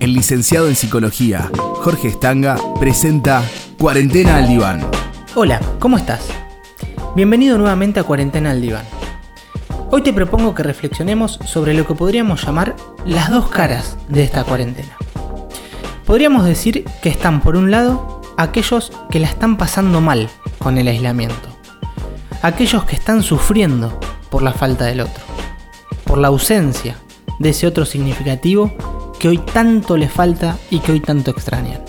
El licenciado en psicología, Jorge Estanga, presenta Cuarentena al Diván. Hola, ¿cómo estás? Bienvenido nuevamente a Cuarentena al Diván. Hoy te propongo que reflexionemos sobre lo que podríamos llamar las dos caras de esta cuarentena. Podríamos decir que están por un lado aquellos que la están pasando mal con el aislamiento, aquellos que están sufriendo por la falta del otro, por la ausencia de ese otro significativo que hoy tanto le falta y que hoy tanto extrañan.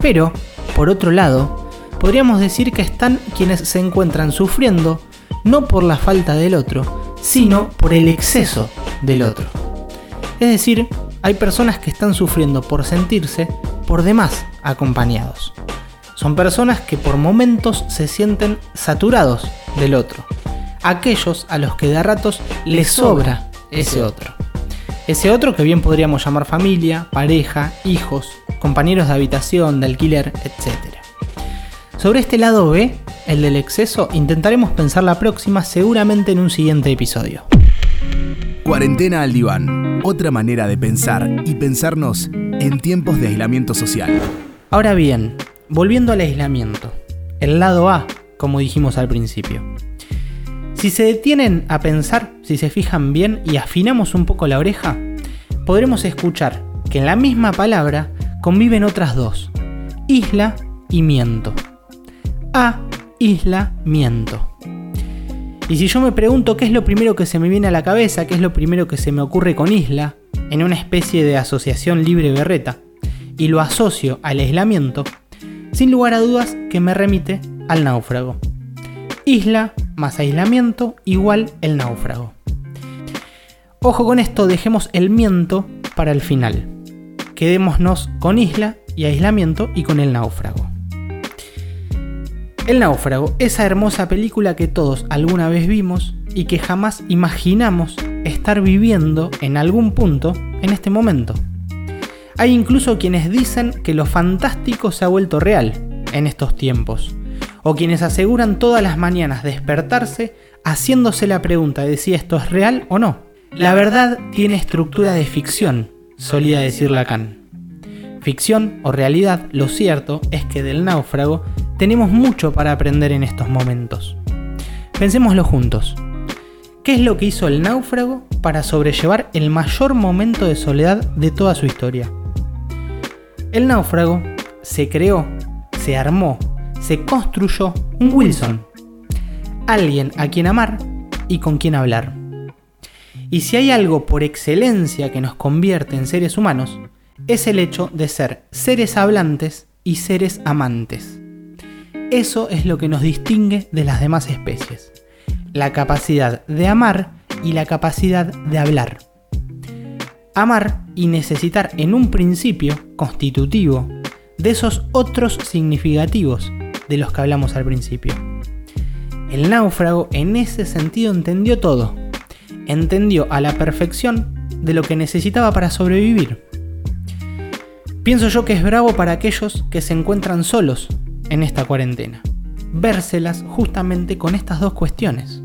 Pero, por otro lado, podríamos decir que están quienes se encuentran sufriendo no por la falta del otro, sino por el exceso del otro. Es decir, hay personas que están sufriendo por sentirse por demás acompañados. Son personas que por momentos se sienten saturados del otro. Aquellos a los que de ratos les sobra ese otro. Ese otro que bien podríamos llamar familia, pareja, hijos, compañeros de habitación, de alquiler, etc. Sobre este lado B, el del exceso, intentaremos pensar la próxima seguramente en un siguiente episodio. Cuarentena al diván. Otra manera de pensar y pensarnos en tiempos de aislamiento social. Ahora bien, volviendo al aislamiento, el lado A, como dijimos al principio. Si se detienen a pensar, si se fijan bien y afinamos un poco la oreja, podremos escuchar que en la misma palabra conviven otras dos, isla y miento. A, isla, miento. Y si yo me pregunto qué es lo primero que se me viene a la cabeza, qué es lo primero que se me ocurre con isla, en una especie de asociación libre berreta, y lo asocio al aislamiento, sin lugar a dudas que me remite al náufrago. Isla más aislamiento igual el náufrago. Ojo con esto, dejemos el miento para el final. Quedémonos con isla y aislamiento y con el náufrago. El náufrago, esa hermosa película que todos alguna vez vimos y que jamás imaginamos estar viviendo en algún punto en este momento. Hay incluso quienes dicen que lo fantástico se ha vuelto real en estos tiempos, o quienes aseguran todas las mañanas despertarse haciéndose la pregunta de si esto es real o no. La verdad tiene estructura de ficción, solía decir Lacan. Ficción o realidad, lo cierto es que del náufrago tenemos mucho para aprender en estos momentos. Pensémoslo juntos. ¿Qué es lo que hizo el náufrago para sobrellevar el mayor momento de soledad de toda su historia? El náufrago se creó, se armó, se construyó un Wilson. Alguien a quien amar y con quien hablar. Y si hay algo por excelencia que nos convierte en seres humanos, es el hecho de ser seres hablantes y seres amantes. Eso es lo que nos distingue de las demás especies. La capacidad de amar y la capacidad de hablar. Amar y necesitar en un principio constitutivo de esos otros significativos de los que hablamos al principio. El náufrago en ese sentido entendió todo. Entendió a la perfección de lo que necesitaba para sobrevivir. Pienso yo que es bravo para aquellos que se encuentran solos en esta cuarentena. Vérselas justamente con estas dos cuestiones.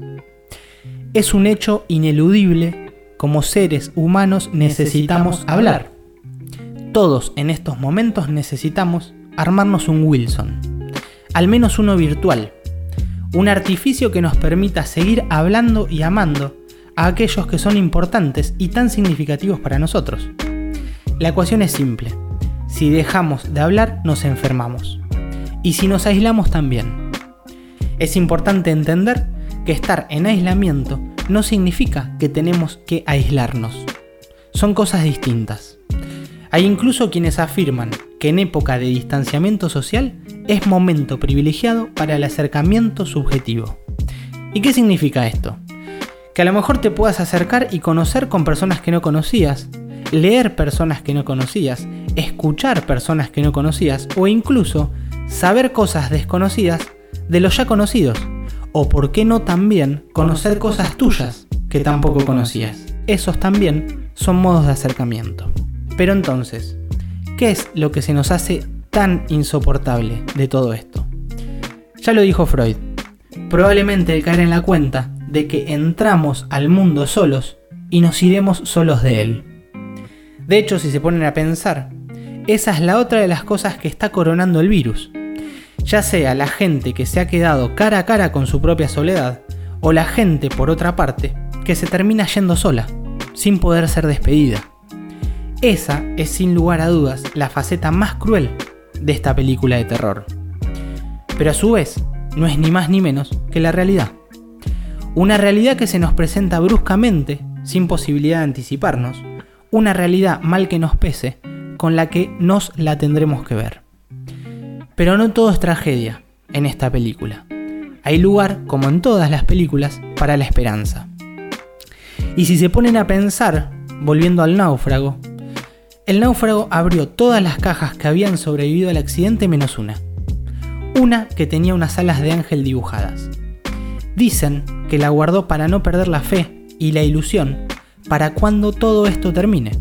Es un hecho ineludible, como seres humanos necesitamos hablar. Todos en estos momentos necesitamos armarnos un Wilson, al menos uno virtual, un artificio que nos permita seguir hablando y amando a aquellos que son importantes y tan significativos para nosotros. La ecuación es simple. Si dejamos de hablar, nos enfermamos y si nos aislamos también. Es importante entender que estar en aislamiento no significa que tenemos que aislarnos. Son cosas distintas. Hay incluso quienes afirman que en época de distanciamiento social es momento privilegiado para el acercamiento subjetivo. ¿Y qué significa esto? Que a lo mejor te puedas acercar y conocer con personas que no conocías, leer personas que no conocías, escuchar personas que no conocías o incluso saber cosas desconocidas de los ya conocidos, o por qué no también conocer cosas tuyas que tampoco conocías. Esos también son modos de acercamiento. Pero entonces, ¿qué es lo que se nos hace tan insoportable de todo esto? Ya lo dijo Freud, probablemente caer en la cuenta de que entramos al mundo solos y nos iremos solos de él. De hecho, si se ponen a pensar, esa es la otra de las cosas que está coronando el virus. Ya sea la gente que se ha quedado cara a cara con su propia soledad, o la gente, por otra parte, que se termina yendo sola, sin poder ser despedida. Esa es sin lugar a dudas la faceta más cruel de esta película de terror. Pero a su vez, no es ni más ni menos que la realidad. Una realidad que se nos presenta bruscamente, sin posibilidad de anticiparnos, una realidad mal que nos pese, con la que nos la tendremos que ver. Pero no todo es tragedia en esta película. Hay lugar, como en todas las películas, para la esperanza. Y si se ponen a pensar, volviendo al náufrago, el náufrago abrió todas las cajas que habían sobrevivido al accidente menos una. Una que tenía unas alas de ángel dibujadas. Dicen que la guardó para no perder la fe y la ilusión para cuando todo esto termine,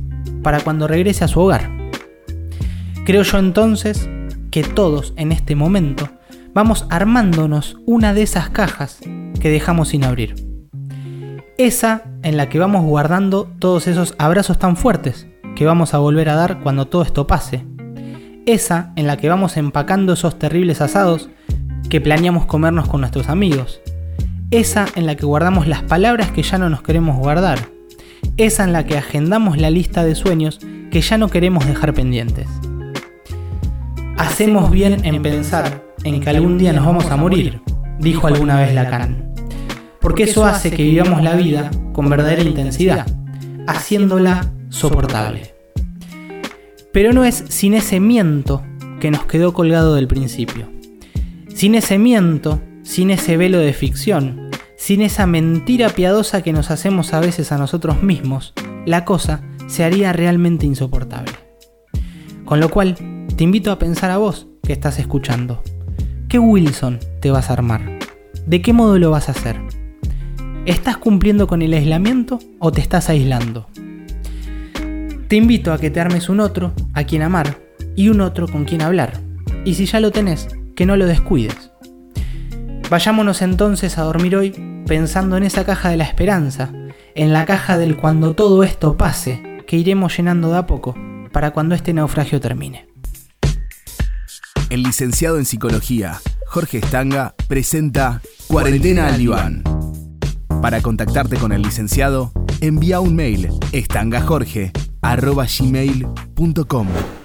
para cuando regrese a su hogar. Creo yo entonces que todos en este momento vamos armándonos una de esas cajas que dejamos sin abrir. Esa en la que vamos guardando todos esos abrazos tan fuertes que vamos a volver a dar cuando todo esto pase. Esa en la que vamos empacando esos terribles asados que planeamos comernos con nuestros amigos. Esa en la que guardamos las palabras que ya no nos queremos guardar esa en la que agendamos la lista de sueños que ya no queremos dejar pendientes. Hacemos bien en pensar en que algún día nos vamos a morir, dijo alguna vez Lacan, porque eso hace que vivamos la vida con verdadera intensidad, haciéndola soportable. Pero no es sin ese miento que nos quedó colgado del principio. Sin ese miento, sin ese velo de ficción, sin esa mentira piadosa que nos hacemos a veces a nosotros mismos, la cosa se haría realmente insoportable. Con lo cual, te invito a pensar a vos que estás escuchando. ¿Qué Wilson te vas a armar? ¿De qué modo lo vas a hacer? ¿Estás cumpliendo con el aislamiento o te estás aislando? Te invito a que te armes un otro a quien amar y un otro con quien hablar. Y si ya lo tenés, que no lo descuides. Vayámonos entonces a dormir hoy pensando en esa caja de la esperanza, en la caja del cuando todo esto pase, que iremos llenando de a poco para cuando este naufragio termine. El licenciado en psicología, Jorge Estanga, presenta Cuarentena al Diván. Para contactarte con el licenciado, envía un mail estangajorge.gmail.com